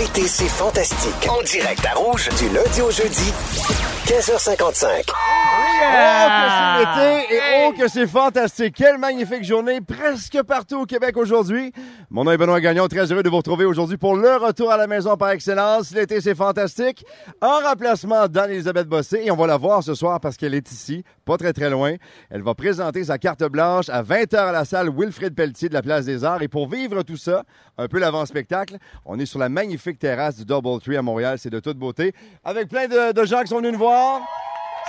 L'été, c'est fantastique. En direct à Rouge, du lundi au jeudi, 15h55. Oh, que c'est l'été et oh, que c'est fantastique. Quelle magnifique journée presque partout au Québec aujourd'hui. Mon nom est Benoît Gagnon, très heureux de vous retrouver aujourd'hui pour le retour à la maison par excellence. L'été, c'est fantastique. En remplacement d'Anne-Elisabeth Bossé et on va la voir ce soir parce qu'elle est ici, pas très très loin. Elle va présenter sa carte blanche à 20h à la salle Wilfrid Pelletier de la Place des Arts et pour vivre tout ça, un peu l'avant-spectacle, on est sur la magnifique terrasse du Double Tree à Montréal. C'est de toute beauté avec plein de, de gens qui sont venus nous voir.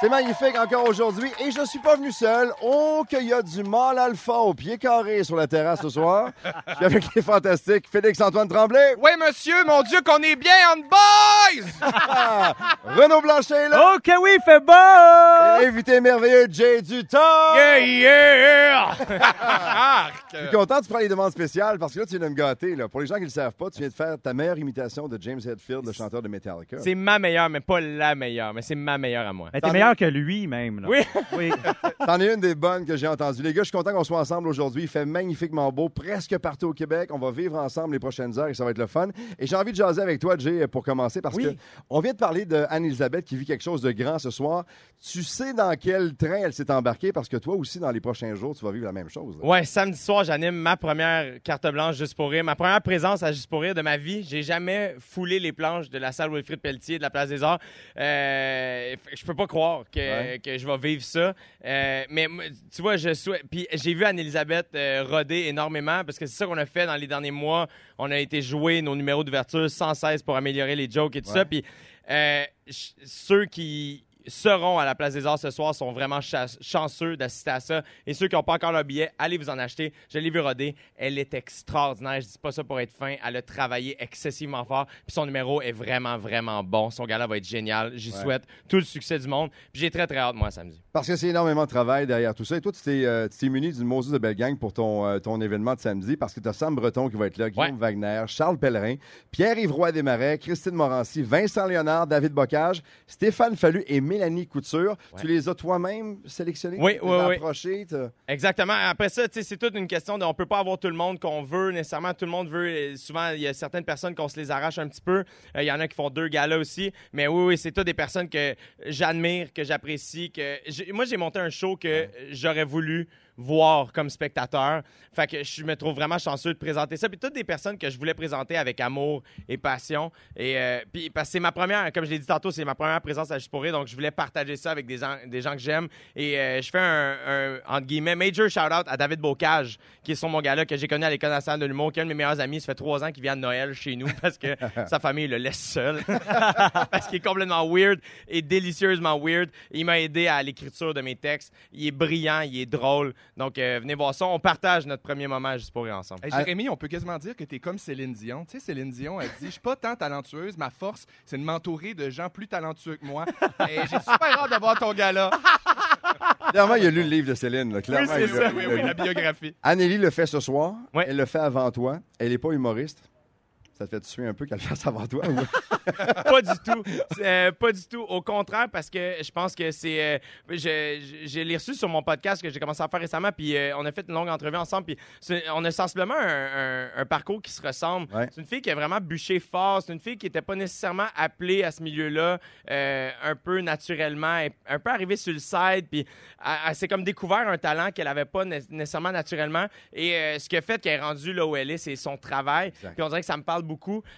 C'est magnifique encore aujourd'hui. Et je suis pas venu seul. Oh, qu'il y a du mâle alpha au pied carré sur la terrasse ce soir. Je suis avec les fantastiques Félix-Antoine Tremblay. Oui, monsieur, mon Dieu, qu'on est bien on boys! Renaud Blanchet là. Oh que oui, fait beau! Et l'invité merveilleux Jay Duton. Yeah, yeah! Je suis content, tu prends les demandes spéciales parce que là, tu viens de me gâter. Là. Pour les gens qui ne le savent pas, tu viens de faire ta meilleure imitation de James Hetfield, le chanteur de Metallica. C'est ma meilleure, mais pas la meilleure, mais c'est ma meilleure à moi. Mais t'es meilleur que lui, même. là. Oui. Oui. C'en est une des bonnes que j'ai entendues. Les gars, je suis content qu'on soit ensemble aujourd'hui. Il fait magnifiquement beau, presque partout au Québec. On va vivre ensemble les prochaines heures et ça va être le fun. Et j'ai envie de jaser avec toi, Jay, pour commencer, parce Oui. que on vient de parler de Anne-Elisabeth qui vit quelque chose de grand ce soir. Tu sais dans quel train elle s'est embarquée, parce que toi aussi, dans les prochains jours, tu vas vivre la même chose. là. Ouais, samedi soir, j'anime ma première carte blanche juste pour rire, ma première présence à juste pour rire de ma vie. J'ai jamais foulé les planches de la salle Wilfrid Pelletier de la Place des Arts. Euh, je peux pas croire que, Ouais. que je vais vivre ça. Euh, mais tu vois, je souhaite. Puis j'ai vu Anne-Elisabeth euh, roder énormément parce que c'est ça qu'on a fait dans les derniers mois. On a été jouer nos numéros d'ouverture sans cesse pour améliorer les jokes et tout Ouais. ça. Puis euh, ceux qui seront à la Place des Arts ce soir sont vraiment cha- chanceux d'assister à ça. Et ceux qui n'ont pas encore leur billet, allez vous en acheter. Je l'ai vu roder. Elle est extraordinaire. Je dis pas ça pour être fin. Elle a travaillé excessivement fort. Puis son numéro est vraiment, vraiment bon. Son gala va être génial. J'y Ouais. souhaite tout le succès du monde. Puis j'ai très, très hâte, moi, samedi. Parce que c'est énormément de travail derrière tout ça. Et toi, tu t'es, euh, muni d'une Moses de belle gang pour ton, euh, ton événement de samedi parce que tu as Sam Breton qui va être là, Guillaume Ouais. Wagner, Charles Pellerin, Pierre-Yves Roy Desmarais, Christine Morancy, Vincent Léonard, David Bocage, Stéphane Fallu et Mélanie Couture. Tu les as toi-même sélectionnés? Oui, oui, approchés, Exactement. Après ça, c'est toute une question de. On peut pas avoir tout le monde qu'on veut nécessairement. Tout le monde veut. euh, Souvent, il y a certaines personnes qu'on se les arrache un petit peu. Euh, Il y en a qui font deux galas aussi. Mais oui, oui, c'est toutes des personnes que j'admire, que j'apprécie. Que moi, j'ai monté un show que j'aurais voulu voir comme spectateur. Fait que je me trouve vraiment chanceux de présenter ça. Puis toutes des personnes que je voulais présenter avec amour et passion. Et euh, puis parce que c'est ma première, comme je l'ai dit tantôt, c'est ma première présence à Juste pour rire. Donc je voulais partager ça avec des gens, des gens que j'aime. Et euh, je fais un, un, entre guillemets, major shout-out à David Bocage, qui est sur mon gars-là, que j'ai connu à l'École nationale de l'humour, qui est un de mes meilleurs amis. Ça fait trois ans qu'il vient de Noël chez nous parce que sa famille le laisse seul. parce qu'il est complètement weird et délicieusement weird. Il m'a aidé à l'écriture de mes textes. Il est brillant, il est drôle. Donc, euh, venez voir ça. On partage notre premier moment juste pour rire ensemble. Hey, Jérémy, on peut quasiment dire que tu es comme Céline Dion. Tu sais, Céline Dion a dit Je suis pas tant talentueuse, ma force, c'est de m'entourer de gens plus talentueux que moi. Et j'ai super hâte d'avoir ton gars-là. Clairement, il a lu le livre de Céline. là. Clairement, c'est il l'a- ça, Oui, l'a oui, biographie. Annélie le fait ce soir. Elle le fait avant toi. Elle n'est pas humoriste. Ça te fait tuer un peu qu'elle le fasse avant toi? ou- pas du tout. Euh, pas du tout. Au contraire, parce que je pense que c'est. euh, je, je, l'ai reçu sur mon podcast que j'ai commencé à faire récemment, puis euh, on a fait une longue entrevue ensemble, puis on a sensiblement un, un- un parcours qui se ressemble. Ouais. C'est une fille qui a vraiment bûché fort. C'est une fille qui n'était pas nécessairement appelée à ce milieu-là, euh, un peu naturellement, elle un peu arrivée sur le side, puis elle, elle s'est comme découvert un talent qu'elle n'avait pas né- nécessairement naturellement. Et ce qui a fait qu'elle est rendue là où elle est, c'est son travail. Puis on dirait que ça me parle beaucoup.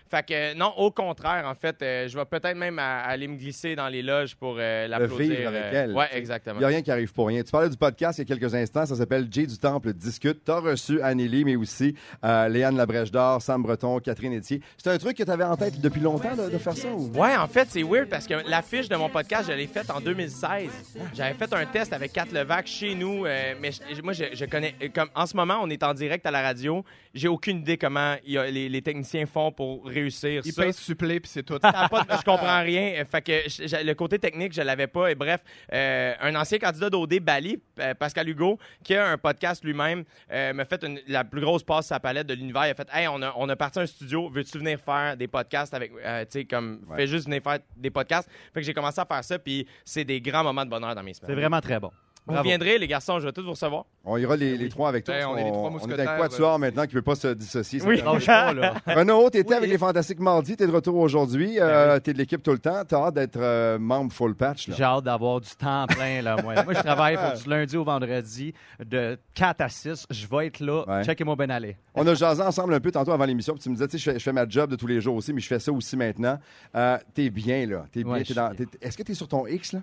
Fait que non, au contraire, en fait, euh, je vais peut-être même aller me glisser dans les loges pour euh, l'applaudir. vivre avec euh, elle. Ouais, exactement. Il n'y a rien qui arrive pour rien. Tu parlais du podcast il y a quelques instants. Ça s'appelle Jay du Temple discute. Tu as reçu Annélie, mais aussi euh, Léane Labrèche d'Or, Sam Breton, Catherine Etier. C'est un truc que tu avais en tête depuis longtemps de, de faire ça? Ou? Ouais, en fait, c'est weird parce que l'affiche de mon podcast, je l'ai faite en 2016. J'avais fait un test avec Kat Levac chez nous, euh, mais je- moi, je, je connais. euh, Comme, en ce moment, on est en direct à la radio. J'ai aucune idée comment il y a- les, les techniciens font pour réussir Il ça. pèse supplé, puis c'est tout. Ça a pas de- je comprends rien. Fait que je- je- le côté technique, je l'avais pas. Et bref, euh, un ancien candidat d'OD, Bali, euh, Pascal Hugo, qui a un podcast lui-même, euh, m'a fait une- la plus grosse passe sa palette de l'univers. Il a fait Hey, on a, on a parti un studio, veux-tu venir faire des podcasts avec. euh, tu sais, comme, Ouais. fais juste venir faire des podcasts. Fait que j'ai commencé à faire ça, puis c'est des grands moments de bonheur dans mes C'est semaines. vraiment très bon. Vous Bravo. viendrez, les garçons, je vais tous vous recevoir. On ira les, les trois avec toi. Ben, on est les trois on est un mousquetaires, quatuor euh, maintenant qui ne peut pas se dissocier. Oui. pas, là. Renaud, tu étais Oui. avec les Fantastiques mardi, tu es de retour aujourd'hui. Euh, tu es de l'équipe tout le temps. Tu as hâte d'être euh, membre full patch. là. J'ai hâte d'avoir du temps plein, là, moi. Moi, je travaille pour du lundi au vendredi, de 4 à 6. Je vais être là. Ouais. Checkez-moi bien aller. On a jasé ensemble un peu tantôt avant l'émission. puis Tu me disais, tu sais, je fais, je fais ma job de tous les jours aussi, mais je fais ça aussi maintenant. Euh, t'es bien, là. T'es bien. Ouais, dans- suis Est-ce que tu es sur ton X, là?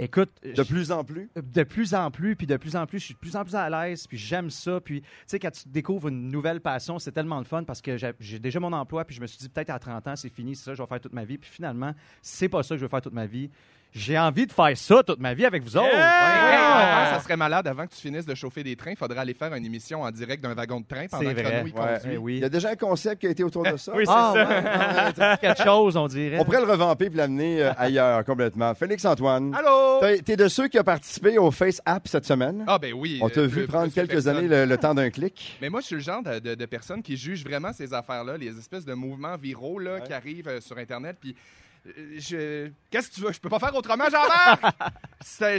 Écoute, De plus en plus? de plus en plus, puis de plus en plus, je suis de plus en plus à l'aise, puis j'aime ça. Puis, tu sais, quand tu découvres une nouvelle passion, c'est tellement de fun parce que j'ai déjà mon emploi, puis je me suis dit, peut-être à 30 ans, c'est fini, c'est ça, que je vais faire toute ma vie. Puis finalement, c'est pas ça que je veux faire toute ma vie. J'ai envie de faire ça toute ma vie avec vous autres. Ouais. ça serait malade. Avant que tu finisses de chauffer des trains, il faudrait aller faire une émission en direct d'un wagon de train pendant C'est que vrai. Renaud, il Ouais. conduit. Eh oui. Il y a déjà un concept qui a été autour de ça. Oui, c'est Ah, ça. ouais, ouais, quelque chose, on dirait. On pourrait le revamper et l'amener euh, ailleurs complètement. Félix-Antoine, Allô? t'es t'es de ceux qui ont participé au Face App cette semaine? Ah, ben oui. On t'a euh, vu plus- prendre plus quelques personne. années le, le temps d'un clic. Mais moi, je suis le genre de, de, de personne qui juge vraiment ces affaires-là, les espèces de mouvements viraux là, Ouais. qui arrivent euh, sur Internet. Puis, euh, je... qu'est-ce que tu veux? Je peux pas faire autrement, Jean-Marc!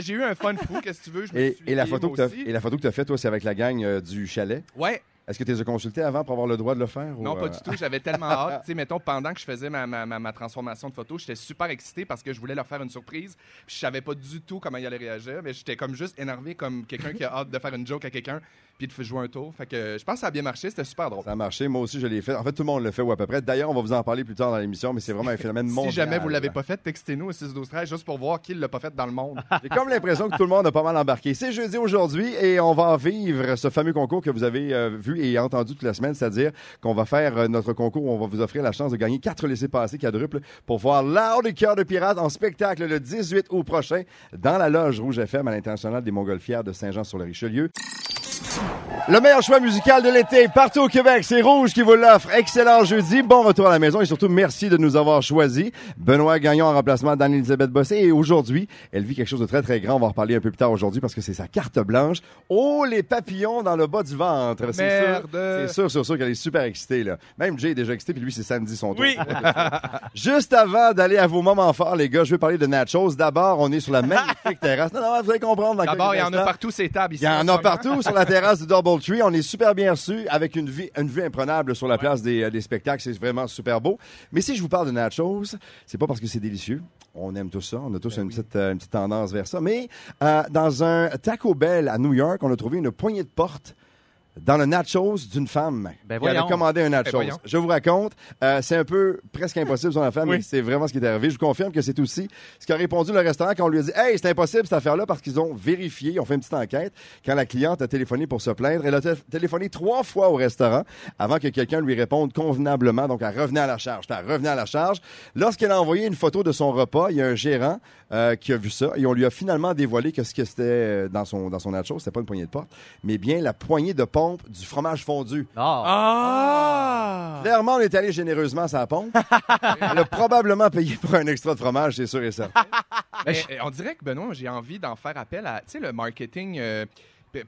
J'ai eu un fun fou, qu'est-ce que tu veux? Je me Et, suis et la photo que t'as- aussi. et la photo que tu as faite, toi, c'est avec la gang euh, du chalet? Ouais, Est-ce que tu les as consultés avant pour avoir le droit de le faire? non, ou, pas euh, du tout. J'avais tellement hâte. Tu sais, mettons, pendant que je faisais ma, ma, ma, ma transformation de photo, j'étais super excité parce que je voulais leur faire une surprise. Puis je savais pas du tout comment ils allaient réagir, mais j'étais comme juste énervé comme quelqu'un qui a hâte de faire une joke à quelqu'un puis de jouer un tour. Fait que je pense que ça a bien marché. C'était super drôle. Ça a marché. Moi aussi, je l'ai fait. En fait, tout le monde le fait ou à peu près. D'ailleurs, on va vous en parler plus tard dans l'émission, mais c'est vraiment un phénomène mondial. Si jamais vous l'avez pas fait, textez-nous au 6 12 13 juste pour voir qui l'a pas fait dans le monde. J'ai comme l'impression que tout le monde a pas mal embarqué. C'est jeudi aujourd'hui et on va vivre ce fameux concours que vous avez euh, vu et entendu toute la semaine, c'est-à-dire qu'on va faire euh, notre concours où on va vous offrir la chance de gagner quatre laissés-passer quadruples pour voir Loud et Cœur de Pirate en spectacle le 18 août prochain dans la loge Rouge FM à l'International des Montgolfières de Saint-Jean-sur-le-Richelieu. Le meilleur choix musical de l'été partout au Québec, c'est Rouge qui vous l'offre. Excellent jeudi, bon retour à la maison et surtout merci de nous avoir choisis. Benoît Gagnon en remplacement d'Anne-Elisabeth Bossé et aujourd'hui, elle vit quelque chose de très très grand. On va en reparler un peu plus tard aujourd'hui parce que c'est sa carte blanche. Oh, les papillons dans le bas du ventre. C'est sûr, c'est sûr, sûr, sûr qu'elle est super excitée là. Même Jay est déjà excité puis lui c'est samedi son tour. Oui. Juste avant d'aller à vos moments forts, les gars, je vais parler de nachos. D'abord, on est sur la magnifique terrasse. Non, non, vous allez comprendre. D'abord, il y en a partout ces tables ici. Il y en a partout sur la terrasse du Double Tree. On est super bien reçus avec une, vue imprenable sur la place des, euh, des spectacles. C'est vraiment super beau. Mais si je vous parle de nachos, c'est pas parce que c'est délicieux. On aime tout ça. On a tous Ben une, petite, euh, une petite tendance vers ça. Mais euh, dans un Taco Bell à New York, on a trouvé une poignée de porte dans le nachos d'une femme Ben qui avait commandé un nachos. voyons. je vous raconte, euh, c'est un peu presque impossible son affaire, mais Oui. c'est vraiment ce qui est arrivé. Je vous confirme que c'est aussi ce qu'a répondu le restaurant quand on lui a dit Hey, c'est impossible cette affaire-là parce qu'ils ont vérifié, ils ont fait une petite enquête. Quand la cliente a téléphoné pour se plaindre, elle a té- téléphoné trois fois au restaurant avant que quelqu'un lui réponde convenablement. Donc, elle revenait à la charge. Elle revenait à la charge. Lorsqu'elle a envoyé une photo de son repas, il y a un gérant euh, qui a vu ça et on lui a finalement dévoilé que ce que c'était euh, dans son, dans son nachos, c'était pas une poignée de porte, mais bien la poignée de pompe du fromage fondu. Ah. Ah! Clairement, on est allé généreusement à sa pompe. Elle a probablement payé pour un extra de fromage, c'est sûr et certain. Mais, euh, on dirait que Benoît, j'ai envie d'en faire appel à, tu sais, le marketing euh,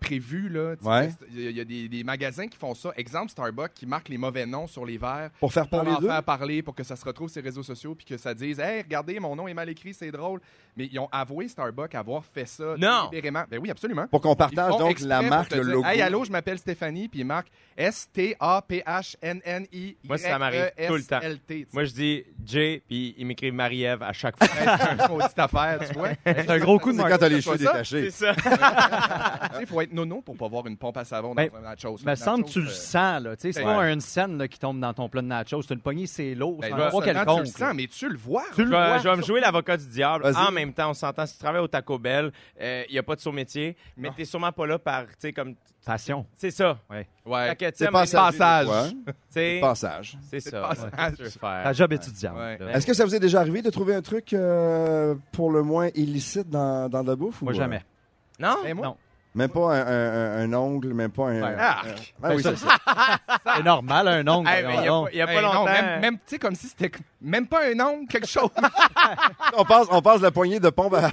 prévu là. Ouais. Il y a- il y a des, des magasins qui font ça. Exemple Starbucks qui marque les mauvais noms sur les verres Pour faire pour parler en d'eux? faire parler, pour que ça se retrouve sur les réseaux sociaux, puis que ça dise, hey, regardez, mon nom est mal écrit, c'est drôle. Mais ils ont avoué Starbucks avoir fait ça Non. délibérément. Ben oui, absolument. Pour qu'on Ils partage donc la pour marque, le logo. Hey, allô, je m'appelle Stéphanie, puis ils marquent S-T-A-P-H-N-N-I. Moi, ça m'arrive tout le temps. Moi, je dis Jay, puis il m'écrit Marie-Ève à chaque fois. c'est une maudite affaire, tu vois. C'est un gros coup de C'est quand t'as les C'est cheveux détachés. C'est ça. Il faut être nono pour pas avoir une pompe à savon dans Ben, un nachos. Me Un semble que tu le euh, sens, là. Tu sais, c'est Ouais. pas une scène là, qui tombe dans ton plat de nachos. C'est une poignée, c'est l'eau. Ben, C'est un endroit seulement tu quelconque. le sens, mais tu le vois. Tu Je vois. je vais me jouer l'avocat du diable. En même temps, on s'entend, si tu travailles au Taco Bell, il n'y a pas de saut-métier, mais tu sûrement pas là par, tu sais, comme. Passion. C'est ça. Ouais. Sais, C'est passage. sais, Passage. C'est C'est ça. Ouais? Ta job étudiante. Ouais. là. Est-ce que ça vous est déjà arrivé de trouver un truc euh, pour le moins illicite dans, la bouffe? Moi, euh, jamais. Non? Ben, moi, Non. Même pas un, un- un- un ongle, même pas un. Ouais. Ah. euh, ah oui, ça, c'est ça. C'est normal, un ongle. Hey, il n'y a, y a pas Hey, non, longtemps. même, même, tu sais, comme si c'était même pas un ongle, quelque chose. on, passe, on passe la poignée de pompe à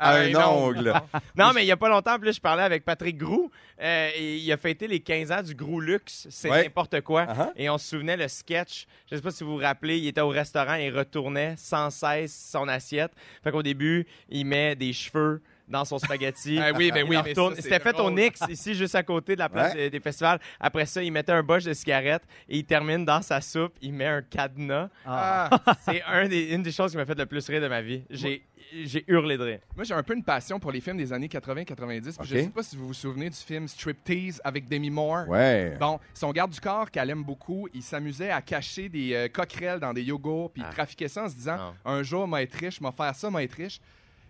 un ongle. Non, mais il n'y a pas longtemps, là, je parlais avec Patrick Grou. euh, et il a fêté les 15 ans du Grou Luxe. C'est Ouais. n'importe quoi. Uh-huh. Et on se souvenait le sketch. Je ne sais pas si vous vous rappelez, il était au restaurant et il retournait sans cesse son assiette. Fait qu'au début, il met des cheveux dans son spaghetti. Ah oui, ben oui, mais c'est C'était fait au. Nix, ici, juste à côté de la place Ouais. des- des festivals. Après ça, il mettait un botch de cigarette et il termine dans sa soupe, il met un cadenas. Ah. Ah. C'est un des, une des choses qui m'a fait le plus rire de ma vie. J'ai j'ai hurlé de rire. Moi, j'ai un peu une passion pour les films des années 80-90. Ok. Je sais pas si vous vous souvenez du film Striptease avec Demi Moore. Ouais. Bon, son garde du corps qu'elle aime beaucoup, il s'amusait à cacher des euh, coquerelles dans des yogourts, puis il Ah. trafiquait ça en se disant un jour, m'a être riche, m'a faire ça, m'a être riche.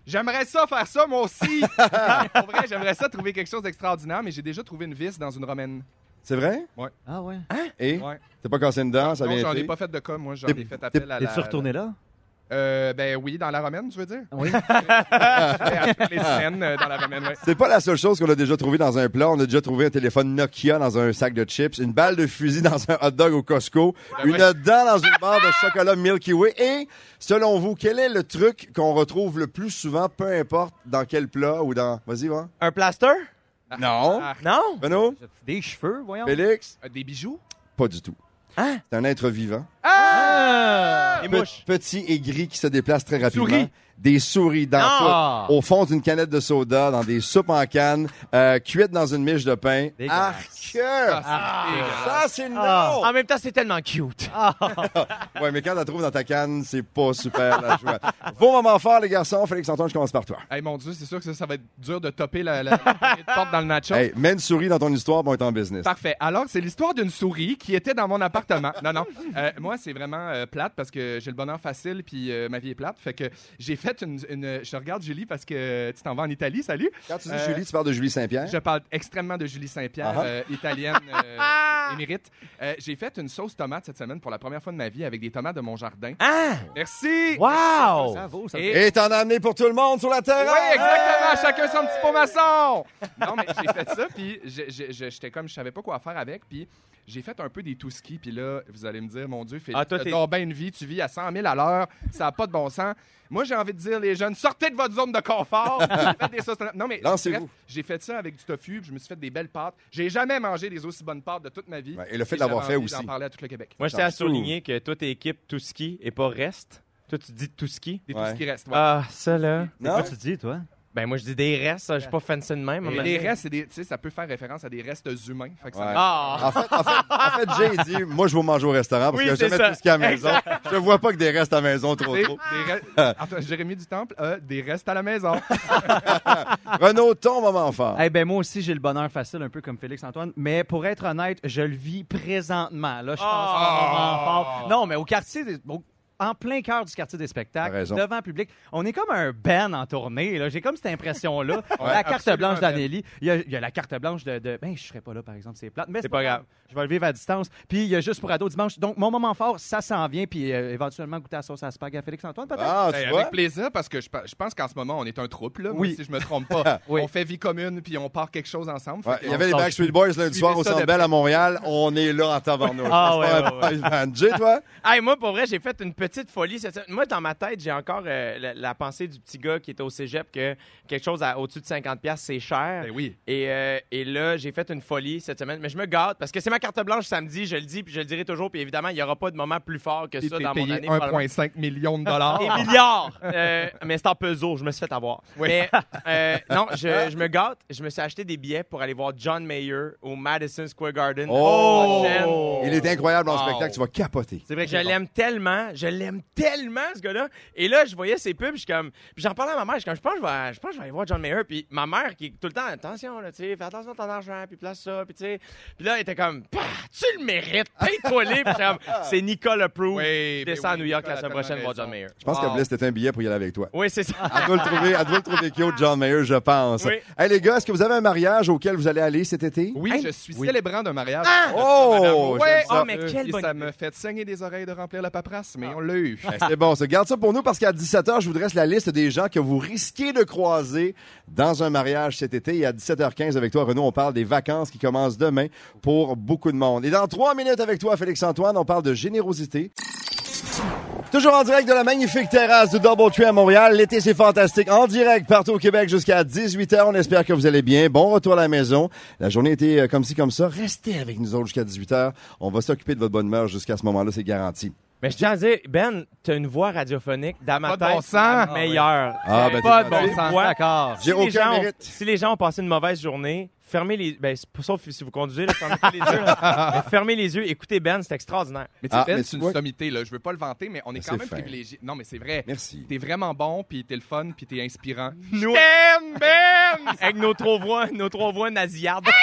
J'aimerais ça faire ça, moi aussi. Pour vrai, j'aimerais ça trouver quelque chose d'extraordinaire, mais j'ai déjà trouvé une vis dans une romaine. C'est vrai? Ah ouais. Et? Ouais. T'es pas cassé dedans, ça non, vient j'en ai pas fait de cas, moi. J'en T'es- ai fait appel à la. T'es-tu retourné là? Euh, ben oui, dans la romaine, tu veux dire? Oui. À toutes les semaines euh, dans la romaine, ouais. C'est pas la seule chose qu'on a déjà trouvé dans un plat. On a déjà trouvé un téléphone Nokia dans un sac de chips, une balle de fusil dans un hot dog au Costco, Ben une ouais. dent dans une barre de chocolat Milky Way. Et, selon vous, quel est le truc qu'on retrouve le plus souvent, peu importe dans quel plat ou dans... Vas-y, va. Un plaster? Non. Ah, Non? Renaud? Des cheveux, voyons. Félix? euh, des bijoux? Pas du tout. Hein? C'est un être vivant. Ah! Pe- mouches. Petit et gris qui se déplace très rapidement. souris. Des souris dans Ah! tout. Au fond d'une canette de soda, dans des soupes en canne, euh, cuites dans une miche de pain. Arc! Ah, c'est dégueulasse. Ça, c'est non! Ah. En même temps, c'est tellement cute. Ouais, mais quand tu la trouves dans ta canne, c'est pas super la joie. Vos moments forts, les garçons. Félix-Antoine, je commence par toi. Hey, mon Dieu, c'est sûr que ça, ça va être dur de topper la, porte dans le nacho. Hey, mets une souris dans ton histoire, bon, on est en business. Parfait. Alors, c'est l'histoire d'une souris qui était dans mon appartement. Non, non. Euh, moi, c'est vraiment euh, plate parce que j'ai le bonheur facile puis euh, ma vie est plate. Fait que j'ai fait une, une- Je regarde Julie parce que tu t'en vas en Italie. Salut. Quand tu dis Euh, Julie, tu parles de Julie Saint-Pierre? Je parle extrêmement de Julie Saint-Pierre, Ah ah. euh, italienne, euh, émérite. Euh, j'ai fait une sauce tomate cette semaine pour la première fois de ma vie avec des tomates de mon jardin. Ah! Merci. Wow! Bravo, ça Et- Et t'en as amené pour tout le monde sur la terrasse! Oui, exactement. Chacun son petit pot maçon. Non, mais j'ai fait ça, puis j'étais comme, je savais pas quoi faire avec, puis j'ai fait un peu des tout skis, puis là, vous allez me dire, mon Dieu, Félix, Ah, t'as bien une vie, tu vis à 100 000 à l'heure, ça n'a pas de bon sens. Moi, j'ai envie de dire, les jeunes, sortez de votre zone de confort. faites des sauces. Non, mais Lancez-vous. bref, j'ai fait ça avec du tofu, puis je me suis fait des belles pâtes. J'ai jamais mangé des aussi bonnes pâtes de toute ma vie. Ouais, et le fait de l'avoir fait aussi. d'en parler à tout le Québec. Moi, je tiens à souligner que toi, t'es équipe tout ski et pas reste. Toi, tu dis tout ski. Des Ouais. tout ce qui reste. ouais. Ah, ça là. C'est quoi tu dis, toi? Ben, moi, je dis des restes. Je suis pas fancy de même. Mais les restes, c'est des- tu sais, ça peut faire référence à des restes humains. Fait que ça Ouais. Ah! En fait, en fait, en fait, Jay dit, moi, je vais manger au restaurant parce Oui, qu'il n'y a c'est jamais ça. tout ce qu'il y a à la maison. Je vois pas que des restes à la maison trop Des- trop. des re- Attends, Jérémy du Temple a des restes à la maison. Renaud, ton moment fort. Eh ben moi aussi j'ai le bonheur facile un peu comme Félix Antoine, mais pour être honnête, je le vis présentement. Là, je pense Ah! à un moment fort. Non, mais au quartier des- au- en plein cœur du quartier des spectacles, devant le public. On est comme un band en tournée. là. J'ai comme cette impression-là. la carte blanche Ben. d'Anneli. Il y, a, il y a la carte blanche de, de- Ben, je serais pas là, par exemple. C'est plate. Mais C'est pas grave. Je vais le vivre à distance. Puis il y a juste pour ado dimanche. Donc, mon moment fort, ça s'en vient. Puis euh, éventuellement, goûter à la sauce à spag à Félix-Antoine, peut-être? Ah, Ben, avec plaisir, parce que je, pe- je pense qu'en ce moment, on est un troupe, là, moi, Oui. si je me trompe pas. Oui. On fait vie commune, puis on part quelque chose ensemble. Ouais, il y avait les Backstreet Boys lundi soir au Centre Bell à Montréal. On est là en tabarnouche. Ah, ouais, toi? Hey, moi, pour vrai, j'ai fait une petite folie. cette semaine. Moi, dans ma tête, j'ai encore euh, la, la pensée du petit gars qui était au cégep que quelque chose à au-dessus de 50$, c'est cher. Ben oui. Et, euh, et là, j'ai fait une folie cette semaine. Mais je me gâte parce que c'est ma carte blanche samedi, je le dis, puis je le dirai toujours. Puis évidemment, il n'y aura pas de moment plus fort que ça dans mon payé année. probablement. 1,5 million de dollars. Des milliards! Euh, mais c'est en peso, je me suis fait avoir. Mais euh, non, je, je me gâte. Je me suis acheté des billets pour aller voir John Mayer au Madison Square Garden. Oh! la semaine prochaine. Il est incroyable en Wow. spectacle. Tu vas capoter. C'est vrai que Je l'aime tellement, je l'aime tellement, ce gars-là. Et là, je voyais ses pubs, je suis comme. Puis j'en parlais à ma mère, je suis comme, je pense que je vais, je pense que je vais aller voir John Mayer. Puis ma mère, qui est tout le temps, attention, là, tu sais, fais attention à ton argent, puis place ça, puis tu sais. Puis là, elle était comme, Pah, tu le mérites, paye-toi comme, c'est Nicole Approved. Oui, je ben descends à oui, New York Nicole la semaine prochaine voir John. Mayer. Je pense Wow. qu'elle voulait c'était un billet pour y aller avec toi. Oui, c'est ça. Elle doit le trouver, elle doit le trouver cute, John Mayer, je pense. Oui. Hey, les gars, est-ce que vous avez un mariage auquel vous allez aller cet été? Oui, Hey. je suis célébrant d'un mariage. Oh, Ouais. j'aime ça. Oh, mais quelle Et bonne ça me fait saigner des oreilles de remplir la paperasse, mais on Ben, C'est bon, ça. Garde ça pour nous parce qu'à 17h, je vous dresse la liste des gens que vous risquez de croiser dans un mariage cet été. Et à 17h15 avec toi, Renaud, on parle des vacances qui commencent demain pour beaucoup de monde. Et dans trois minutes avec toi, Félix-Antoine, on parle de générosité. Toujours en direct de la magnifique terrasse du Double Tree à Montréal. L'été, c'est fantastique. En direct partout au Québec jusqu'à 18h. On espère que vous allez bien. Bon retour à la maison. La journée était euh, comme ci, comme ça. Restez avec nous autres jusqu'à 18h. On va s'occuper de votre bonne humeur jusqu'à ce moment-là, c'est garanti. Mais je tiens à dire, Ben, t'as une voix radiophonique dans ma Pas de tête, bon sens. la meilleure. Ah, ben, pas de bon sens. D'accord. J'ai Si les, aucun gens ont, mérite. si les gens ont passé une mauvaise journée, fermez les ben, sauf si vous conduisez, là, fermez les yeux. là. Mais fermez les yeux, écoutez Ben, c'est extraordinaire. Mais tu sais, Ah, Ben, mais c'est tu une vois- sommité, là. Je veux pas le vanter, mais on est Mais quand c'est même fin. privilégié. Non, mais c'est vrai. Merci. T'es vraiment bon, puis t'es le fun, puis t'es inspirant. Nous, Ben! avec nos trois voix, nos trois voix nasillardes.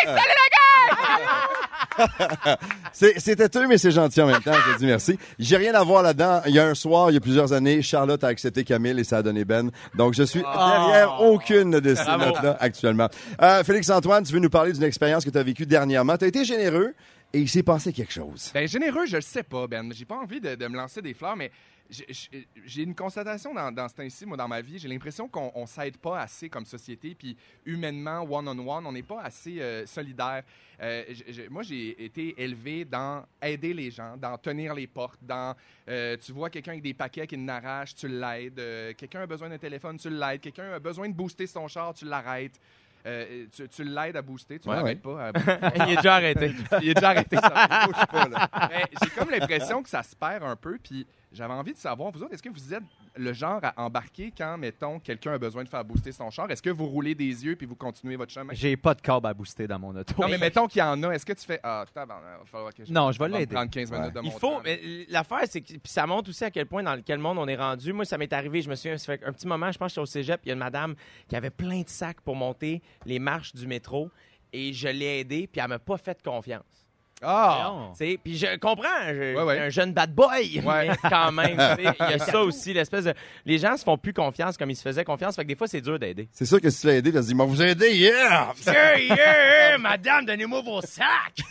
C'est- C'était eux, mais c'est gentil en même temps. Je dis merci. J'ai rien à voir là-dedans. Il y a un soir, il y a plusieurs années, Charlotte a accepté Camille et ça a donné Ben. Donc, je suis derrière aucune de ces Bravo. notes-là actuellement. Euh, Félix-Antoine, tu veux nous parler d'une expérience que tu as vécue dernièrement. Tu as été généreux et il s'est passé quelque chose. Ben, généreux, je le sais pas, Ben. J'ai pas envie de, me lancer des fleurs, mais j'ai- une constatation dans, ce temps-ci, moi, dans ma vie. J'ai l'impression qu'on on s'aide pas assez comme société, puis humainement, one-on-one, on n'est pas assez euh, solidaire. Euh, moi, j'ai été élevé dans aider les gens, dans tenir les portes, dans euh, tu vois quelqu'un avec des paquets qui n'arrache, tu l'aides. Quelqu'un a besoin d'un téléphone, tu l'aides. Quelqu'un a besoin de booster son char, tu l'arrêtes. Euh, tu tu l'aides à booster, tu Ouais, l'arrêtes pas. à- Il est déjà arrêté. il est déjà arrêté, ça bouge pas. là. Mais J'ai comme l'impression que ça se perd un peu, puis j'avais envie de savoir, vous autres, est-ce que vous êtes le genre à embarquer quand, mettons, quelqu'un a besoin de faire booster son char? Est-ce que vous roulez des yeux puis vous continuez votre chemin? J'ai pas de câble à booster dans mon auto. Non, mais mettons qu'il y en a, est-ce que tu fais Ah, tabarnak, il va falloir que je. Non, je vais l'aider. prendre 15 minutes de Il faut, temps. mais l'affaire, c'est que puis ça montre aussi à quel point dans quel monde on est rendu. Moi, ça m'est arrivé, je me souviens, ça fait un petit moment, je pense que j'étais au cégep, il y a une madame qui avait plein de sacs pour monter les marches du métro et je l'ai aidée, puis elle m'a pas fait confiance. Ah! Non. Tu sais, Puis je comprends, je- Ouais, ouais. un jeune bad boy, Ouais. mais quand même, il y a ça aussi, l'espèce de... Les gens se font plus confiance comme ils se faisaient confiance, fait que des fois, c'est dur d'aider. C'est sûr que si tu l'as aidé, tu as dit, moi, vous aidez, yeah! Yeah, yeah, madame, donnez-moi vos sacs!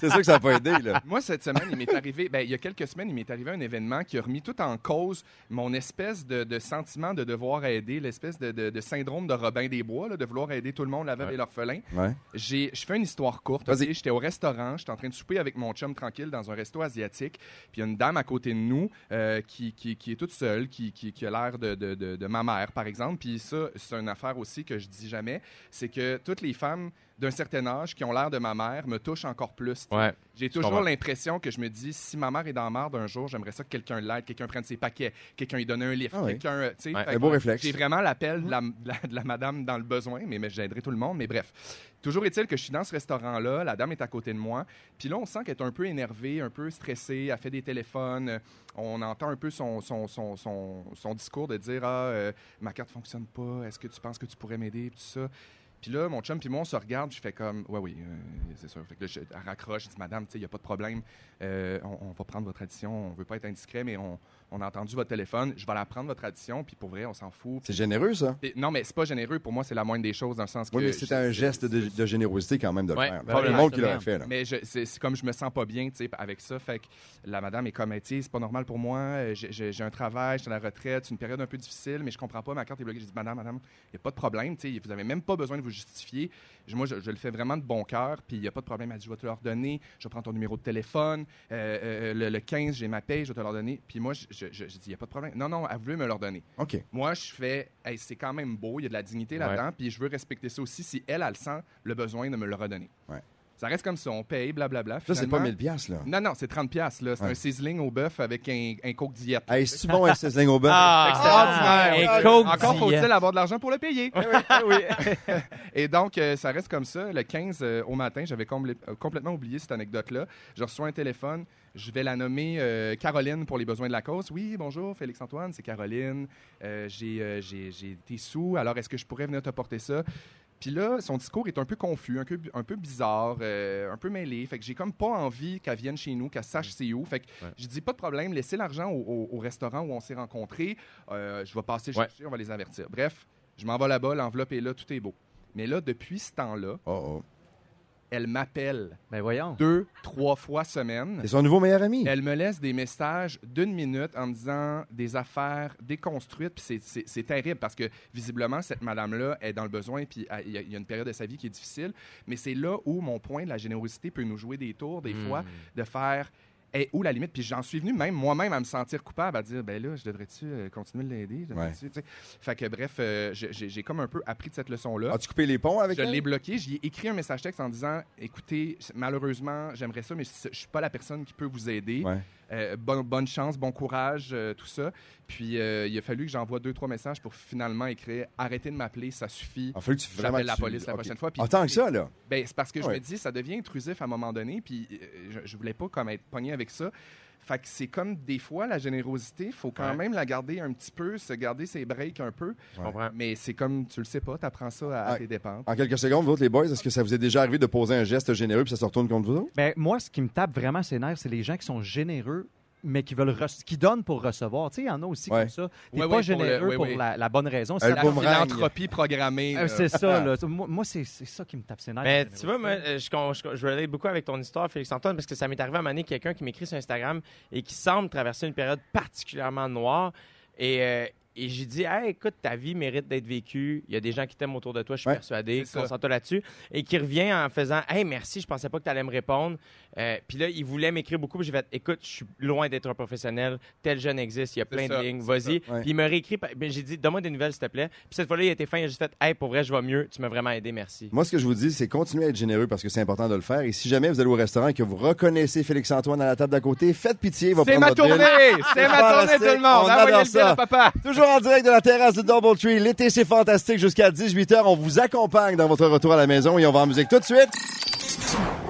C'est sûr que ça n'a pas aidé, là. Moi, cette semaine, il m'est arrivé, ben, il y a quelques semaines, il m'est arrivé un événement qui a remis tout en cause mon espèce de, de sentiment de devoir aider, l'espèce de, de- de syndrome de Robin des Bois, là, de vouloir aider tout le monde, la veuve Ouais. et l'orphelin. Je fais une histoire courte. Vas-y. ok? J'étais au restaurant, j'étais en train de souper avec mon chum tranquille dans un resto asiatique. Puis il y a une dame à côté de nous euh, qui, qui, est toute seule, qui, qui, qui a l'air de, de, de, de ma mère, par exemple. Puis ça, c'est une affaire aussi que je dis jamais. C'est que toutes les femmes d'un certain âge qui ont l'air de ma mère me touchent encore plus. Ouais. J'ai toujours l'impression que je me dis, si ma mère est dans la merde un jour, j'aimerais ça que quelqu'un l'aide, quelqu'un prenne ses paquets, quelqu'un lui donne un livre, Ah quelqu'un. Ouais. Un beau réflexe. J'ai vraiment l'appel de la, de la- de la madame dans le besoin, mais, mais j'aiderai tout le monde. Mais bref, toujours est-il que je suis dans ce restaurant-là, la dame est à côté de moi, puis là, on sent qu'elle est un peu énervée, un peu stressée, elle fait des téléphones, on entend un peu son, son, son, son, son discours de dire Ah, euh, ma carte fonctionne pas, est-ce que tu penses que tu pourrais m'aider, tout ça. Puis là, mon chum puis moi, on se regarde, je fais comme, ouais, oui, euh, c'est sûr. Fait que là, je, elle raccroche, je dis, madame, tu sais, il n'y a pas de problème. Euh, on, on va prendre votre addition. On veut pas être indiscret, mais on, on a entendu votre téléphone. Je vais la prendre, votre addition, puis pour vrai, on s'en fout. C'est généreux, ça. Non, mais c'est pas généreux. Pour moi, c'est la moindre des choses, dans le sens que. Oui, mais c'était un geste de, de générosité quand même de le Ouais, faire. ben Pas le monde qui l'aurait fait, là. Mais c'est comme je me sens pas bien, tu sais, avec ça. Fait que la madame est comme, tu sais, c'est pas normal pour moi. euh, j'ai un travail, je suis à la retraite, c'est une période un peu difficile, mais je comprends pas, ma carte est bloquée. J'ai dit, madame, madame, il n'y a pas de problème, tu sais, vous avez même pas besoin de vous justifier. Moi, je, je le fais vraiment de bon cœur, puis il n'y a pas de problème. Elle dit, je vais te leur donner, je vais prendre ton numéro de téléphone. Euh, euh, le, le 15, j'ai ma paye, je vais te leur donner. Puis moi, je, je, je- je dis, il n'y a pas de problème. Non, non, elle voulu me leur donner. OK. Moi, je fais, hey, c'est quand même beau, il y a de la dignité Ouais. là-dedans, puis je veux respecter ça aussi si elle, elle sent le besoin de me le redonner. Ouais. Ça reste comme ça, on paye, blablabla. Ça, c'est pas Finalement- 1000 piastres, là. Non, non, c'est 30 piastres, là. C'est Ouais. un sizzling au bœuf avec un, un coke diète. Hey, c'est-tu bon, un sizzling au bœuf? Ah, Extraordinaire. un Coke Encore faut-il avoir de l'argent pour le payer. Et donc, euh, ça reste comme ça. Le 15 euh, au matin, j'avais euh, complètement oublié cette anecdote-là. Je reçois un téléphone. Je vais la nommer euh, Caroline pour les besoins de la cause. Oui, bonjour, Félix-Antoine, c'est Caroline. Euh, j'ai, euh, j'ai, j'ai été sous, alors est-ce que je pourrais venir te porter ça? Puis là, son discours est un peu confus, un peu, un peu bizarre, euh, un peu mêlé. Fait que j'ai comme pas envie qu'elle vienne chez nous, qu'elle sache c'est où. Fait que Ouais. je dis pas de problème, laissez l'argent au, au- au restaurant où on s'est rencontrés. Euh, je vais passer Ouais. chercher, on va les avertir. Bref, je m'en vais là-bas, l'enveloppe est là, tout est beau. Mais là, depuis ce temps-là, Oh, oh. Elle m'appelle Ben voyons. deux, trois fois semaine. C'est son nouveau meilleur ami. Elle me laisse des messages d'une minute en me disant des affaires déconstruites. Puis c'est- c'est c'est terrible parce que visiblement, cette madame-là est dans le besoin. Puis elle- il y, a- il y a une période de sa vie qui est difficile. Mais c'est là où mon point de la générosité peut nous jouer des tours, des fois, de faire. Et où la limite? Puis j'en suis venu même moi-même à me sentir coupable, à dire, ben là, je devrais-tu euh, continuer de l'aider? Je devrais-tu, tu sais? Fait que bref, euh, j'ai j'ai comme un peu appris de cette leçon-là. As-tu coupé les ponts avec Je elle? l'ai bloqué. J'y ai écrit un message texte en disant Écoutez, malheureusement, j'aimerais ça, mais je je suis pas la personne qui peut vous aider. Ouais. Euh, bonne, bonne chance, bon courage, euh, tout ça. Puis euh, il a fallu que j'envoie deux, trois messages pour finalement écrire arrêtez de m'appeler, ça suffit. En fait, tu J'appelle la tu- police la prochaine fois. Puis- Autant que ça, là. Ben, c'est parce que je me dis, ça devient intrusif à un moment donné, puis je, je voulais pas comme être pogné avec ça. Fait que c'est comme des fois la générosité, faut quand Ouais. même la garder un petit peu, se garder ses breaks un peu. Mais c'est comme tu le sais pas, t'apprends ça à, tes dépens. En quelques secondes, vous autres, les boys, est-ce que ça vous est déjà arrivé de poser un geste généreux puis ça se retourne contre vous autres? Ben, moi, ce qui me tape vraiment ses nerfs, c'est les gens qui sont généreux, mais qui veulent qui donnent pour recevoir. Tu sais, il y en a aussi Ouais. comme ça. T'es Ouais, pas ouais, pour généreux le- ouais, pour ouais. la, la bonne raison. Un C'est. L'entropie programmée. Euh, c'est ça, là. Moi, moi, c'est c'est ça qui me tape ses nerfs. Mais tu vois, moi, euh, je, je, je relate beaucoup avec ton histoire, Félix-Antoine, parce que ça m'est arrivé à un moment donné, quelqu'un qui m'écrit sur Instagram et qui semble traverser une période particulièrement noire. Et, euh, et j'ai dit, hey, écoute, ta vie mérite d'être vécue. Il y a des gens qui t'aiment autour de toi, je suis Ouais, persuadé. Concentre-toi là-dessus. Et qui revient en faisant, hey, merci, je pensais pas que tu allais me répondre. Euh, Puis là, il voulait m'écrire beaucoup. puis J'ai fait, écoute, je suis loin d'être un professionnel. Tel jeune existe, il y a plein de lignes, vas-y. Ouais. Puis il m'a réécrit, ben, j'ai dit, donne-moi des nouvelles, s'il te plaît. Puis cette fois-là, il a été fin, il a juste fait, hey, pour vrai, je vais mieux. Tu m'as vraiment aidé, merci. Moi, ce que je vous dis, c'est continuer à être généreux parce que c'est important de le faire. Et si jamais vous allez au restaurant et que vous reconnaissez Félix-Antoine à la table d'à côté, faites pitié. il va C'est prendre ma tournée! C'est ma tournée, tout le monde! Envoyez le papa! Toujours en direct de la terrasse de Doubletree. L'été, c'est fantastique jusqu'à 18h. On vous accompagne dans votre retour à la maison et on va en musique tout de suite.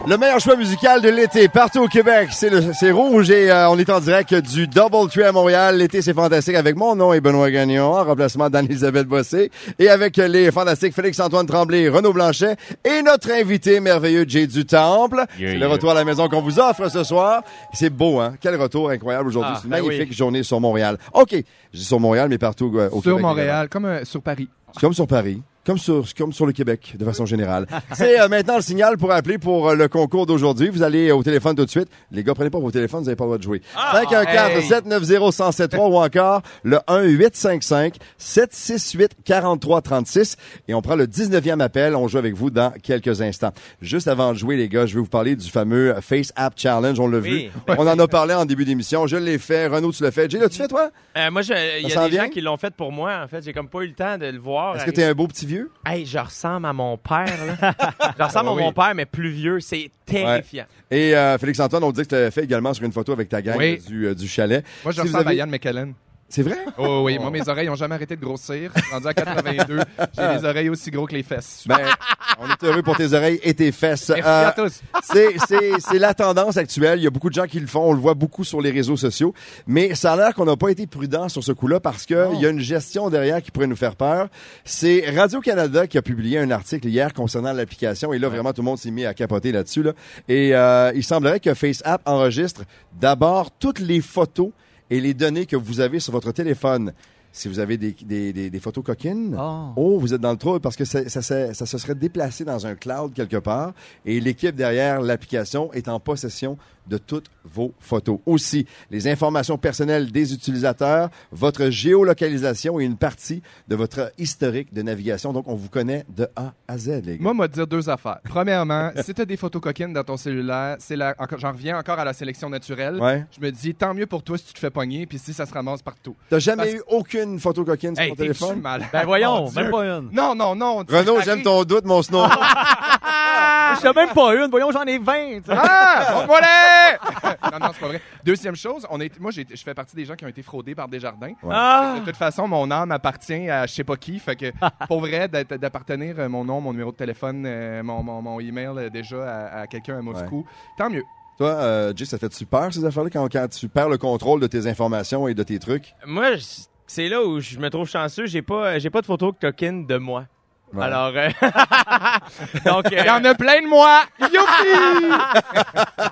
Le meilleur choix musical de l'été partout au Québec, c'est le c'est rouge et euh, on est en direct du Doubletree à Montréal. L'été c'est fantastique avec mon nom et Benoît Gagnon en remplacement d'Anne-Elisabeth Bossé et avec les fantastiques Félix-Antoine Tremblay, Renaud Blanchet et notre invité merveilleux Jay du Temple. c'est le retour à la maison qu'on vous offre ce soir. C'est beau hein, quel retour incroyable aujourd'hui. Ah, c'est une ben magnifique oui. journée sur Montréal. OK, sur Montréal mais partout euh, au Sur Québec. Montréal, comme euh, sur Paris. Comme sur Paris, comme sur, comme sur le Québec, de façon générale. C'est euh, maintenant le signal pour appeler pour euh, le concours d'aujourd'hui. Vous allez au téléphone tout de suite. Les gars, prenez pas vos téléphones, vous n'avez pas le droit de jouer. 514-790-1073 ou encore le 1-855-768-4336. Et on prend le 19e appel. On joue avec vous dans quelques instants. Juste avant de jouer, les gars, je vais vous parler du fameux Face App Challenge. On l'a Oui. vu. On en a parlé en début d'émission. Je l'ai fait. Renaud, tu l'as fait. Jay, l'as-tu fait, toi? Euh, moi, il y a des gens qui l'ont fait pour moi. En fait, j'ai comme pas eu le temps de le voir. Est-ce que t'es un beau petit vieux? Hey, je ressemble à mon père. Là. je ressemble Ah à oui. mon père, mais plus vieux. C'est terrifiant. Et euh, Félix-Antoine, on dit que tu l'avais fait également sur une photo avec ta gang Oui. du, euh, du chalet. Moi, je Si ressemble avez- à Yann McKellen. C'est vrai? Oh oui, moi, mes oreilles ont jamais arrêté de grossir. Rendu à 82, j'ai les oreilles aussi gros que les fesses. Ben, on est heureux pour tes oreilles et tes fesses. Merci Euh, à tous. c'est, c'est, c'est la tendance actuelle. Il y a beaucoup de gens qui le font. On le voit beaucoup sur les réseaux sociaux. Mais ça a l'air qu'on n'a pas été prudent sur ce coup-là parce que il y a une gestion derrière qui pourrait nous faire peur. C'est Radio-Canada qui a publié un article hier concernant l'application. Et là, vraiment, tout le monde s'est mis à capoter là-dessus. Là. Et euh, il semblerait que FaceApp enregistre d'abord toutes les photos et les données que vous avez sur votre téléphone. Si vous avez des, des, des, des photos coquines, Oh. Oh, vous êtes dans le trouble parce que ça, ça, ça- ça se serait déplacé dans un cloud quelque part et l'équipe derrière l'application est en possession de toutes vos photos. Aussi, les informations personnelles des utilisateurs, votre géolocalisation et une partie de votre historique de navigation. Donc, on vous connaît de A à Z, les gars. Moi, m'a dire deux affaires. Premièrement, si tu as des photos coquines dans ton cellulaire, c'est la... j'en reviens encore à la sélection naturelle. Ouais. Je me dis, tant mieux pour toi si tu te fais pogner, puis si ça se ramasse partout. T'as jamais Parce- eu aucune photo coquine sur Hey, ton téléphone? mal? Ben voyons, même pas une. Non, non, non. Renaud, j'aime ton doute, mon snow. Je même pas une. Voyons, j'en ai 20. tu sais. Ah! Bon, voilà! non, non, c'est pas vrai. Deuxième chose, on est, moi, j'ai- je fais partie des gens qui ont été fraudés par Desjardins. Ouais. Ah! De toute façon, mon âme appartient à je sais pas qui. Fait que, pour vrai, d'appartenir euh, mon nom, mon numéro de téléphone, euh, mon, mon, mon email euh, déjà à, à quelqu'un à Moscou, tant mieux. Toi, euh, Jay, ça fait-tu peur, ces affaires-là, quand, quand tu perds le contrôle de tes informations et de tes trucs? Moi, c'est là où je me trouve chanceux. J'ai pas, j'ai pas de photo coquine de moi. Ouais. Alors, euh, donc, euh, Il y en a plein de moi! Youpi!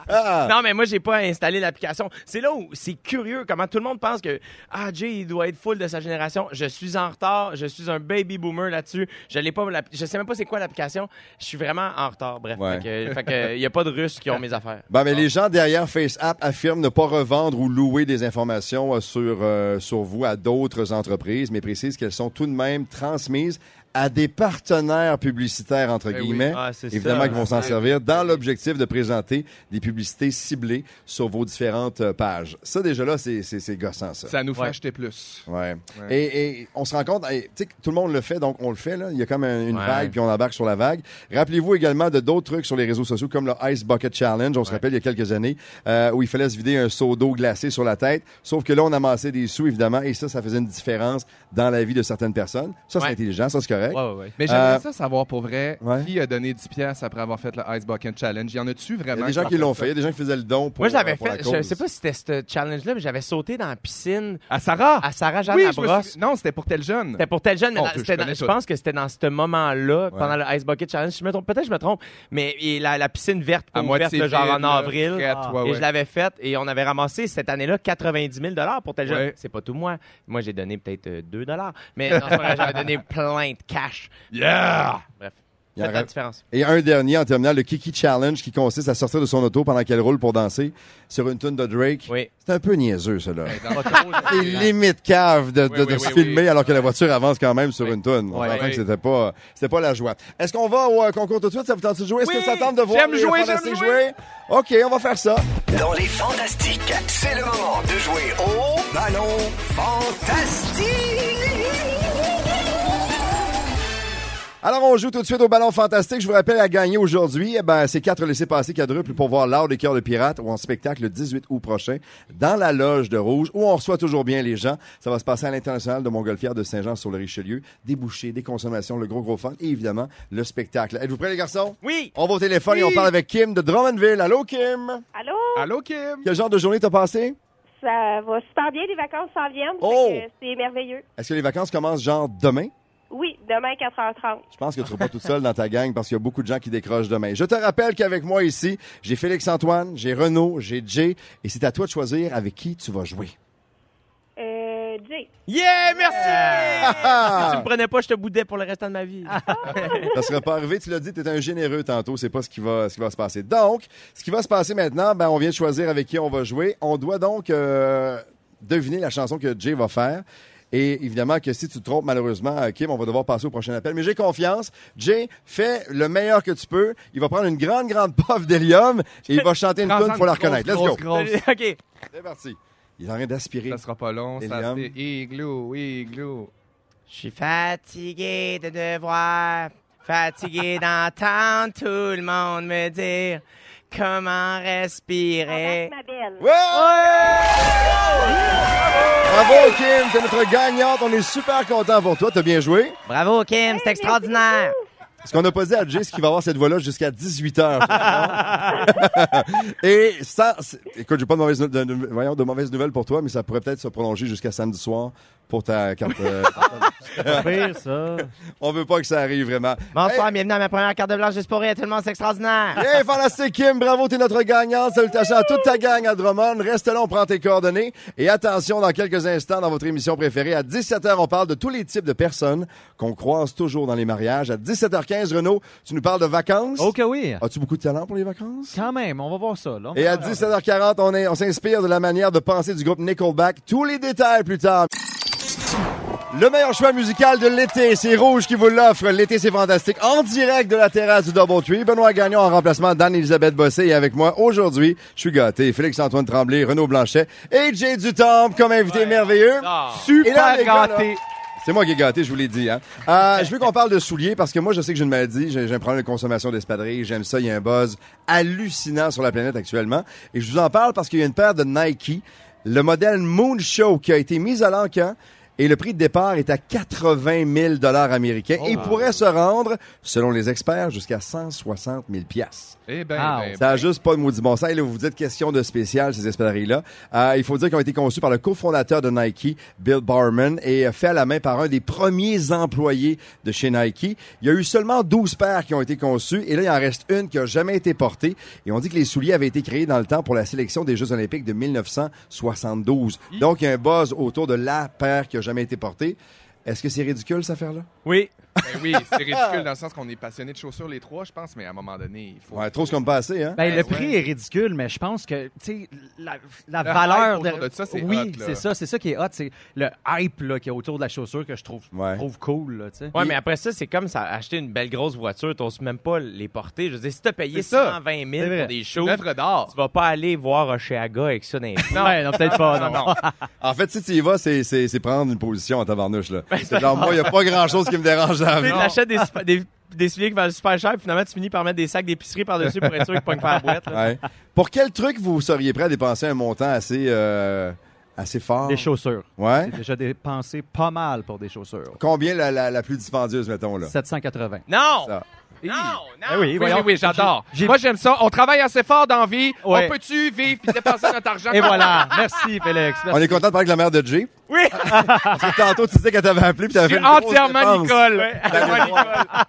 non, mais moi, j'ai pas installé l'application. C'est là où c'est curieux comment tout le monde pense que ah Jay, il doit être full de sa génération. Je suis en retard. Je suis un baby boomer là-dessus. Je l'ai pas. l'app- Je sais même pas c'est quoi l'application. Je suis vraiment en retard. Bref, Ouais. fait que, fait que, y a pas de Russes qui ont mes affaires. Ben, mais les gens derrière FaceApp affirment ne pas revendre ou louer des informations euh, sur, euh, sur vous à d'autres entreprises, mais précisent qu'elles sont tout de même transmises à des partenaires publicitaires, entre oui. guillemets, Ah, évidemment, ça. qui vont s'en servir dans l'objectif de présenter des publicités ciblées sur vos différentes euh, pages. Ça, déjà là, c'est c'est- c'est gossant, ça. Ça nous fait Ouais. acheter plus. Ouais. Ouais. Et, et on se rend compte, et, tu sais, que tout le monde le fait, donc on le fait. Là. Il y a comme un- une Ouais. vague, puis on embarque sur la vague. Rappelez-vous également de d'autres trucs sur les réseaux sociaux, comme le Ice Bucket Challenge. On se rappelle il y a quelques années, euh, où il fallait se vider un seau d'eau glacé sur la tête. Sauf que là, on amassait des sous, évidemment, et ça, ça faisait une différence dans la vie de certaines personnes. Ça, c'est intelligent, ça, c'est correct. Mais j'aimerais euh, ça savoir pour vrai qui a donné 10 pièces après avoir fait le Ice Bucket Challenge? Il y en a-tu vraiment? Il y a des gens qui l'ont fait, il y a des gens qui faisaient le don pour. Moi, j'avais euh, fait, je sais pas si c'était ce challenge-là, mais j'avais sauté dans la piscine. À Sarah? À Sarah Jeanne oui, Labrosse. Suis... Non, c'était pour tel jeune. C'était pour tel jeune, oh, je, pense que c'était dans ce moment-là, pendant le Ice Bucket Challenge. Peut-être que je me trompe, mais la, piscine verte, à ouverte, vide, genre en avril. Et je l'avais faite et on avait ramassé cette année-là 90 000 pour tel jeune. C'est pas tout moi. Moi, j'ai donné peut-être euh, 2 dollars. Mais non, c'est j'avais donné plein de cash. Yeah! Bref. Il y a la différence. Et un dernier en terminant, le Kiki Challenge qui consiste à sortir de son auto pendant qu'elle roule pour danser sur une tune de Drake. Oui. C'est un peu niaiseux, cela. C'est limite cave de, de, oui, oui, de se filmer alors que la voiture avance quand même sur une tune. On s'entend que c'était pas, c'était pas la joie. Est-ce qu'on va au euh, concours tout de suite? Ça vous tente de jouer? Est-ce que ça tente de voir j'aime jouer, j'aime jouer? OK, on va faire ça. Dans les fantastiques, c'est le moment de jouer au ballon fantastique. Alors, on joue tout de suite au ballon fantastique. Je vous rappelle, à gagner aujourd'hui, eh ben, c'est quatre laissés-passer quadruples pour voir l'art des cœurs de pirates ou en spectacle le 18 août prochain dans la loge de Rouge où on reçoit toujours bien les gens. Ça va se passer à l'international de Montgolfière de Saint-Jean sur le Richelieu. Des bouchées, des consommations, le gros gros fun et évidemment le spectacle. Êtes-vous prêts les garçons? Oui! On va au téléphone et on parle avec Kim de Drummondville. Allô Kim? Allô? Allô, Kim? Quel genre de journée t'as passé? Ça va super bien, les vacances s'en viennent. Oh! C'est merveilleux. Est-ce que les vacances commencent genre demain? Oui, demain 4h30. Je pense que tu seras pas toute seule dans ta gang parce qu'il y a beaucoup de gens qui décrochent demain. Je te rappelle qu'avec moi ici, j'ai Félix-Antoine, j'ai Renaud, j'ai Jay et c'est à toi de choisir avec qui tu vas jouer. Euh, Jay. Yeah! Merci! Si tu me prenais pas, je te boudais pour le restant de ma vie. Ça serait pas arrivé, tu l'as dit, tu es un généreux tantôt, c'est pas ce qui va ce qui va se passer. Donc, ce qui va se passer maintenant, ben on vient de choisir avec qui on va jouer. On doit donc euh, deviner la chanson que Jay va faire. Et évidemment que si tu te trompes malheureusement, euh, Kim, on va devoir passer au prochain appel. Mais j'ai confiance. Jay, fais le meilleur que tu peux. Il va prendre une grande, grande puff d'hélium et il va chanter une tune, faut la reconnaître. Let's go. OK. C'est parti. Il est en train d'aspirer. Ça sera pas long. Ça igloo, igloo. Je suis fatigué de devoir, fatigué d'entendre tout le monde me dire comment respirer. Embarque, ma belle. Ouais! Bravo, Kim. T'es notre gagnante. On est super content pour toi. T'as bien joué. Bravo, Kim, c'est extraordinaire. Ce qu'on a pas dit à Jay, c'est qu'il va avoir cette voix-là jusqu'à 18 heures. Et ça, écoute, j'ai pas de mauvaises, nou- de, de- voyons, de mauvaises nouvelles pour toi, mais ça pourrait peut-être se prolonger jusqu'à samedi soir pour ta carte. euh, Pas pire, ça. on veut pas que ça arrive vraiment. Bonsoir, bienvenue à ma première carte de blanche juste pour rire. Tout le monde, c'est extraordinaire. Hey, fantastique Kim, bravo, t'es notre gagnante. Salutations à toute ta gang à Drummond. Reste là, on prend tes coordonnées. Et attention, dans quelques instants, dans votre émission préférée, à 17h, on parle de tous les types de personnes qu'on croise toujours dans les mariages. À 17h15, Renaud, tu nous parles de vacances. Ok, oui. As-tu beaucoup de talent pour les vacances? Quand même, on va voir ça. Là. Et à va- 17h40, on, est- on s'inspire de la manière de penser du groupe Nickelback. Tous les détails plus tard. Le meilleur choix musical de l'été, c'est Rouge qui vous l'offre. L'été, c'est fantastique. En direct de la terrasse du Doubletree. Benoît Gagnon en remplacement d'Anne-Elisabeth Bossé. Et avec moi aujourd'hui, je suis gâté. Félix-Antoine Tremblay, Renaud Blanchet et Jay Dutombe comme invité merveilleux. Là, Super là, gâté. c'est moi qui ai gâté, je vous l'ai dit. Hein. Euh, je veux qu'on parle de souliers parce que moi, je sais que j'ai une maladie. J'ai j'ai un problème de consommation d'espadrilles. J'aime ça. Il y a un buzz hallucinant sur la planète actuellement. Et je vous en parle parce qu'il y a une paire de Nike, le modèle Moonshow, qui a été mise à l'encan. Et le prix de départ est à 80 000 dollars américains et pourrait se rendre, selon les experts, jusqu'à 160 000 piastres. Eh ben, Ah, ben, Ça a juste pas de maudit bon sens. Et là, vous vous dites question de spécial, ces espadrilles-là. Euh, il faut dire qu'ils ont été conçus par le cofondateur de Nike, Bill Barman, et euh, fait à la main par un des premiers employés de chez Nike. Il y a eu seulement 12 paires qui ont été conçues, et là, il en reste une qui a jamais été portée. Et on dit que les souliers avaient été créés dans le temps pour la sélection des Jeux olympiques de 1972. Donc, il y a un buzz autour de la paire qui a jamais été portée. Est-ce que c'est ridicule, cette affaire-là? Oui. Ben oui, c'est ridicule dans le sens qu'on est passionnés de chaussures les trois, je pense, mais à un moment donné, il faut. Ouais, trop, comme pas assez, hein? Ben, le Ouais. prix est ridicule, mais je pense que, tu sais, la, la Le valeur hype autour de ça, c'est Oui, là. c'est ça, c'est ça qui est hot. C'est le hype là, qui est autour de la chaussure que je trouve, Ouais. trouve cool, là, tu sais. Ouais, mais après ça, c'est comme ça, acheter une belle grosse voiture, t'oses même pas les porter. Je veux dire, si t'as payé C'est ça. 120 000 C'est vrai. pour des shows, Une œuvre d'art. tu vas pas aller voir Oshéaga avec ça dans les Non, ouais, non peut-être pas. non, non. En fait, si tu y vas, c'est, c'est, c'est prendre une position en tabarnouche, là. C'est genre, moi, il a pas grand-chose qui me dérange Tu t'achètes des, des, des souliers qui valent super cher, puis finalement, tu finis par mettre des sacs d'épicerie par-dessus pour être sûr qu'ils pognent pas la boîte. là. Ouais. Pour quel truc vous seriez prêt à dépenser un montant assez, euh, assez fort? Des chaussures. Ouais. J'ai déjà dépensé pas mal pour des chaussures. Combien la, la, la plus dispendieuse, mettons, là? 780. Non! Ça. Non! Non! Eh oui, Oui, oui, voyons. oui, j'adore. Moi, j'aime ça. On travaille assez fort dans la vie. Ouais. On peut-tu vivre puis dépenser notre argent? Et voilà. Merci, Félix. On est content de parler avec la mère de Jay. Oui! Parce que tantôt, tu disais qu'elle t'avait appelé puis t'avais Je fait suis une entièrement. Nicole.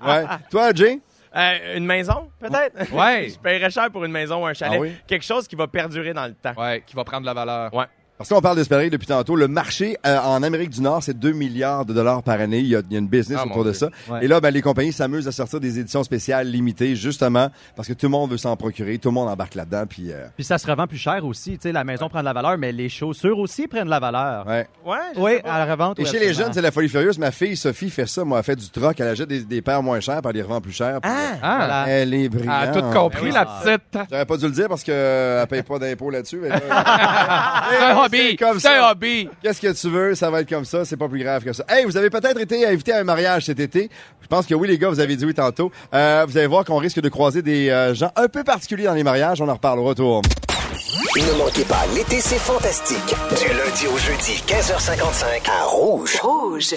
Ouais. Toi, Jay? Euh, une maison, peut-être? Ouais. Je paierais cher pour une maison ou un chalet. Ah oui? Quelque chose qui va perdurer dans le temps. Ouais, qui va prendre la valeur. Ouais. Parce qu'on parle d'Espéry depuis tantôt. Le marché euh, en Amérique du Nord, c'est 2 milliards de dollars par année. Il y a, il y a une business Ah, autour de ça. Ouais. Et là, ben, les compagnies s'amusent à sortir des éditions spéciales limitées, justement, parce que tout le monde veut s'en procurer, tout le monde embarque là-dedans. Puis, euh, Puis ça se revend plus cher aussi. Tu sais, la maison prend de la valeur, mais les chaussures aussi prennent de la valeur. ouais. Ouais, Oui, à la revente. Et oui, chez les jeunes, c'est la folie furieuse. Ma fille, Sophie, fait ça. Moi, elle fait du troc. Elle achète des, des paires moins chères, puis elle les revend plus cher. puis, euh, Ah, Voilà. Elle est elle a brillante. tout compris, Ben oui, la petite. J'aurais pas dû le dire parce qu'elle paye pas d'impôts là-dessus. mais là- hobby. comme C'est un hobby. Qu'est-ce que tu veux, ça va être comme ça, c'est pas plus grave que ça. Hey, vous avez peut-être été invité à un mariage cet été. Je pense que oui, les gars, vous avez dit oui tantôt. Euh, vous allez voir qu'on risque de croiser des euh, gens un peu particuliers dans les mariages. On en reparle au retour. Ne manquez pas, l'été, c'est fantastique. Du lundi au jeudi, 15h55, à Rouge. Rouge.